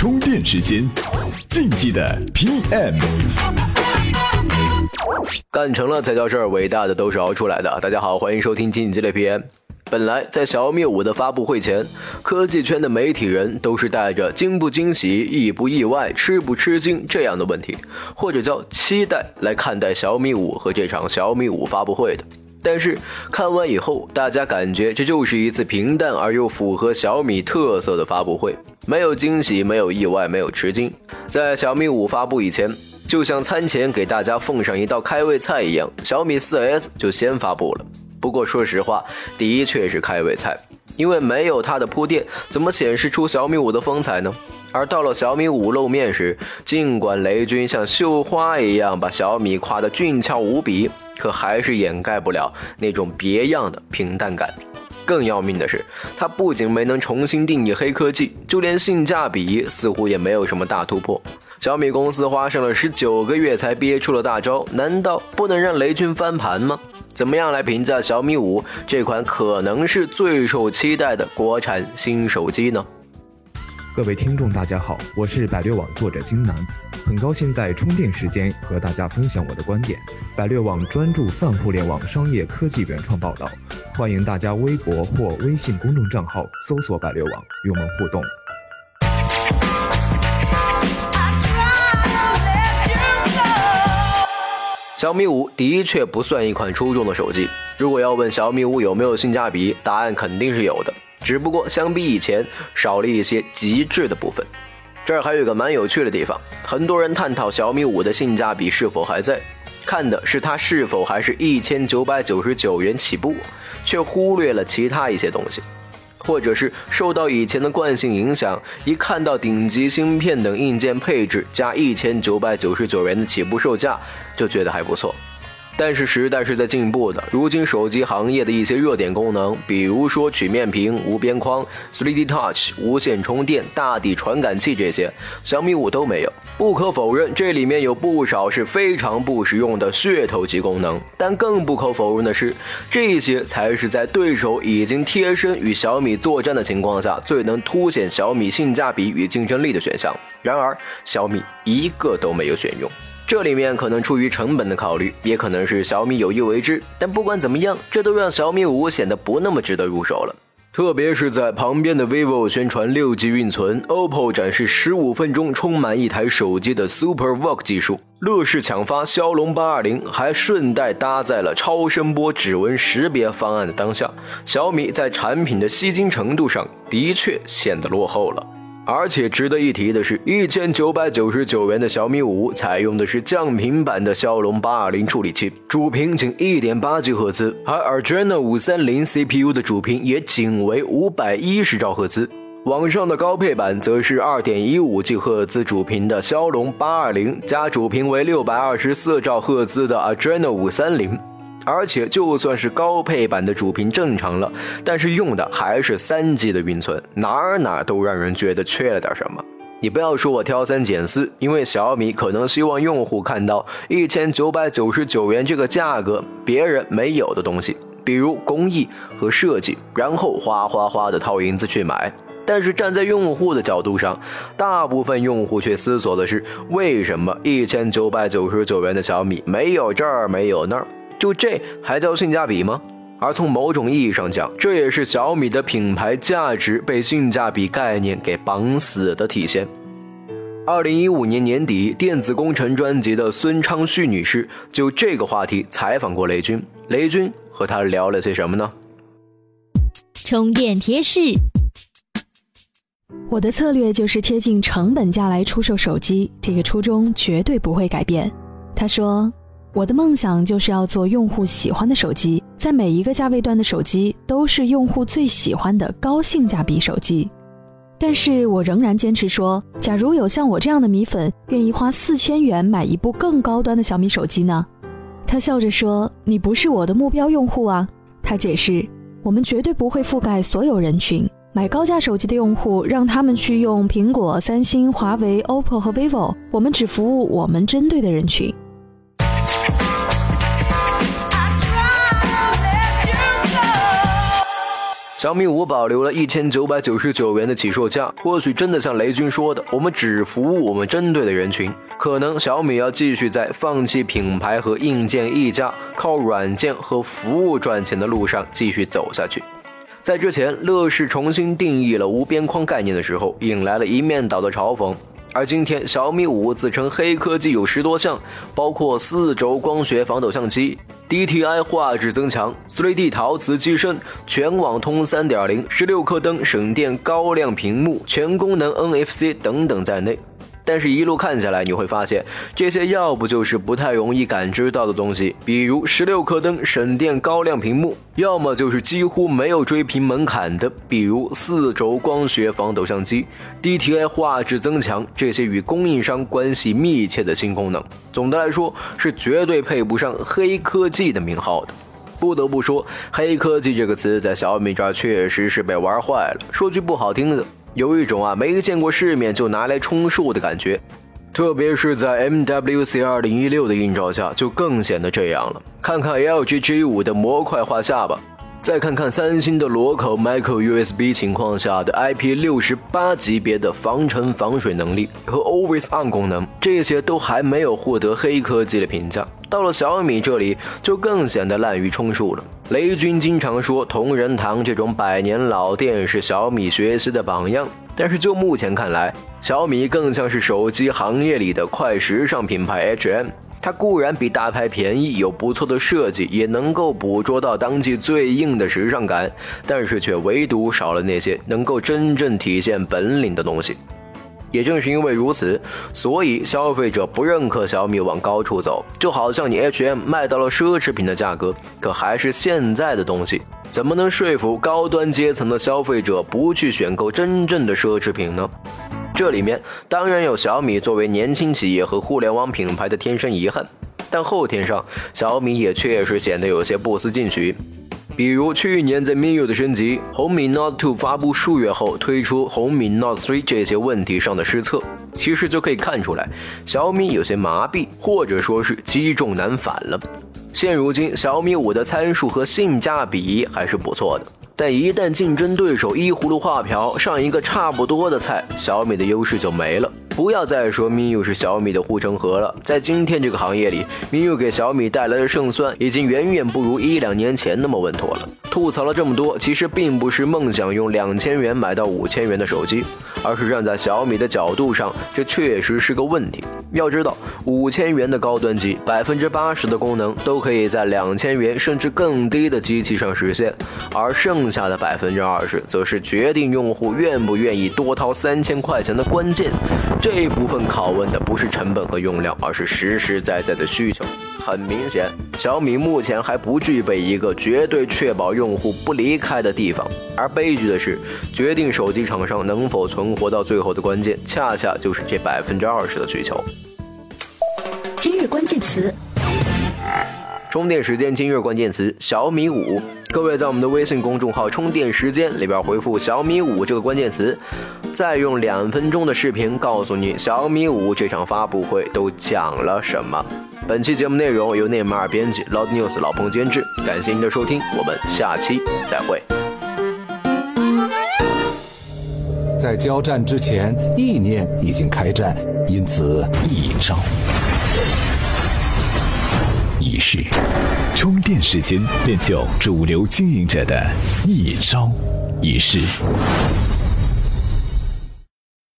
充电时间，竞技的 PM，干成了才叫事儿，伟大的都是熬出来的。大家好，欢迎收听竞技的 PM。本来在小米五的发布会前，科技圈的媒体人都是带着惊不惊喜、意不意外、吃不吃惊这样的问题，或者叫期待来看待小米五和这场小米五发布会的。但是看完以后，大家感觉这就是一次平淡而又符合小米特色的发布会，没有惊喜，没有意外，没有吃惊。在小米五发布以前，就像餐前给大家奉上一道开胃菜一样，小米 4S 就先发布了。不过说实话，的确是开胃菜，因为没有它的铺垫，怎么显示出小米五的风采呢？而到了小米五露面时，尽管雷军像绣花一样把小米夸得俊俏无比。可还是掩盖不了那种别样的平淡感。更要命的是，它不仅没能重新定义黑科技，就连性价比似乎也没有什么大突破。小米公司花上了十九个月才憋出了大招，难道不能让雷军翻盘吗？怎么样来评价小米五这款可能是最受期待的国产新手机呢？各位听众，大家好，我是百略网作者金南，很高兴在充电时间和大家分享我的观点。百略网专注泛互联网商业科技原创报道，欢迎大家微博或微信公众账号搜索“百略网”与我们互动。小米五的确不算一款出众的手机，如果要问小米五有没有性价比，答案肯定是有的。只不过相比以前少了一些极致的部分。这儿还有一个蛮有趣的地方，很多人探讨小米五的性价比是否还在，看的是它是否还是一千九百九十九元起步，却忽略了其他一些东西，或者是受到以前的惯性影响，一看到顶级芯片等硬件配置加一千九百九十九元的起步售价，就觉得还不错。但是时代是在进步的，如今手机行业的一些热点功能，比如说曲面屏、无边框、3D Touch、无线充电、大底传感器这些，小米五都没有。不可否认，这里面有不少是非常不实用的噱头级功能，但更不可否认的是，这些才是在对手已经贴身与小米作战的情况下，最能凸显小米性价比与竞争力的选项。然而，小米一个都没有选用。这里面可能出于成本的考虑，也可能是小米有意为之。但不管怎么样，这都让小米五显得不那么值得入手了。特别是在旁边的 vivo 宣传六 G 运存，OPPO 展示十五分钟充满一台手机的 Super VOOC 技术，乐视抢发骁龙八二零，还顺带搭载了超声波指纹识别方案的当下，小米在产品的吸睛程度上的确显得落后了。而且值得一提的是，一千九百九十九元的小米五采用的是降频版的骁龙八二零处理器，主频仅一点八 G 赫兹，而 Adreno 五三零 CPU 的主频也仅为五百一十兆赫兹。网上的高配版则是二点一五 G 赫兹主频的骁龙八二零加主频为六百二十四兆赫兹的 Adreno 五三零。而且就算是高配版的主频正常了，但是用的还是三 G 的运存，哪儿哪儿都让人觉得缺了点什么。你不要说我挑三拣四，因为小米可能希望用户看到一千九百九十九元这个价格别人没有的东西，比如工艺和设计，然后哗哗哗的掏银子去买。但是站在用户的角度上，大部分用户却思索的是为什么一千九百九十九元的小米没有这儿没有那儿。就这还叫性价比吗？而从某种意义上讲，这也是小米的品牌价值被性价比概念给绑死的体现。二零一五年年底，电子工程专辑的孙昌旭女士就这个话题采访过雷军，雷军和她聊了些什么呢？充电贴士：我的策略就是贴近成本价来出售手机，这个初衷绝对不会改变。他说。我的梦想就是要做用户喜欢的手机，在每一个价位段的手机都是用户最喜欢的高性价比手机。但是我仍然坚持说，假如有像我这样的米粉愿意花四千元买一部更高端的小米手机呢？他笑着说：“你不是我的目标用户啊。”他解释：“我们绝对不会覆盖所有人群，买高价手机的用户让他们去用苹果、三星、华为、OPPO 和 vivo，我们只服务我们针对的人群。”小米五保留了一千九百九十九元的起售价，或许真的像雷军说的，我们只服务我们针对的人群。可能小米要继续在放弃品牌和硬件溢价，靠软件和服务赚钱的路上继续走下去。在之前，乐视重新定义了无边框概念的时候，引来了一面倒的嘲讽。而今天，小米五自称黑科技有十多项，包括四轴光学防抖相机、DTI 画质增强、3D 陶瓷机身、全网通3.0、十六颗灯、省电高亮屏幕、全功能 NFC 等等在内。但是，一路看下来，你会发现这些要不就是不太容易感知到的东西，比如十六颗灯、省电高亮屏幕；要么就是几乎没有追平门槛的，比如四轴光学防抖相机、D T A 画质增强这些与供应商关系密切的新功能。总的来说，是绝对配不上黑科技的名号的。不得不说，黑科技这个词在小米这儿确实是被玩坏了。说句不好听的。有一种啊没见过世面就拿来充数的感觉，特别是在 MWC 二零一六的映照下，就更显得这样了。看看 LG G 五的模块化下巴，再看看三星的螺口 Micro USB 情况下的 IP 六十八级别的防尘防水能力和 Always On 功能，这些都还没有获得黑科技的评价。到了小米这里，就更显得滥竽充数了。雷军经常说同仁堂这种百年老店是小米学习的榜样，但是就目前看来，小米更像是手机行业里的快时尚品牌 HM。它固然比大牌便宜，有不错的设计，也能够捕捉到当季最硬的时尚感，但是却唯独少了那些能够真正体现本领的东西。也正是因为如此，所以消费者不认可小米往高处走，就好像你 H&M 卖到了奢侈品的价格，可还是现在的东西，怎么能说服高端阶层的消费者不去选购真正的奢侈品呢？这里面当然有小米作为年轻企业和互联网品牌的天生遗憾，但后天上小米也确实显得有些不思进取。比如去年在 MIUI 的升级，红米 Note 2发布数月后推出红米 Note 3这些问题上的失策，其实就可以看出来，小米有些麻痹，或者说是积重难返了。现如今，小米五的参数和性价比还是不错的。但一旦竞争对手依葫芦画瓢上一个差不多的菜，小米的优势就没了。不要再说 MIUI 是小米的护城河了，在今天这个行业里，MIUI 给小米带来的胜算已经远远不如一两年前那么稳妥了。吐槽了这么多，其实并不是梦想用两千元买到五千元的手机，而是站在小米的角度上，这确实是个问题。要知道，五千元的高端机，百分之八十的功能都可以在两千元甚至更低的机器上实现，而剩下的百分之二十，则是决定用户愿不愿意多掏三千块钱的关键。这一部分拷问的不是成本和用量，而是实实在在的需求。很明显，小米目前还不具备一个绝对确保用户不离开的地方。而悲剧的是，决定手机厂商能否存活到最后的关键，恰恰就是这百分之二十的需求。今日关键词。充电时间今日关键词：小米五。各位在我们的微信公众号“充电时间”里边回复“小米五”这个关键词，再用两分钟的视频告诉你小米五这场发布会都讲了什么。本期节目内容由内马尔编辑，Loud News 老彭监制。感谢您的收听，我们下期再会。在交战之前，意念已经开战，因此一招。充电时间练就主流经营者的一招一式。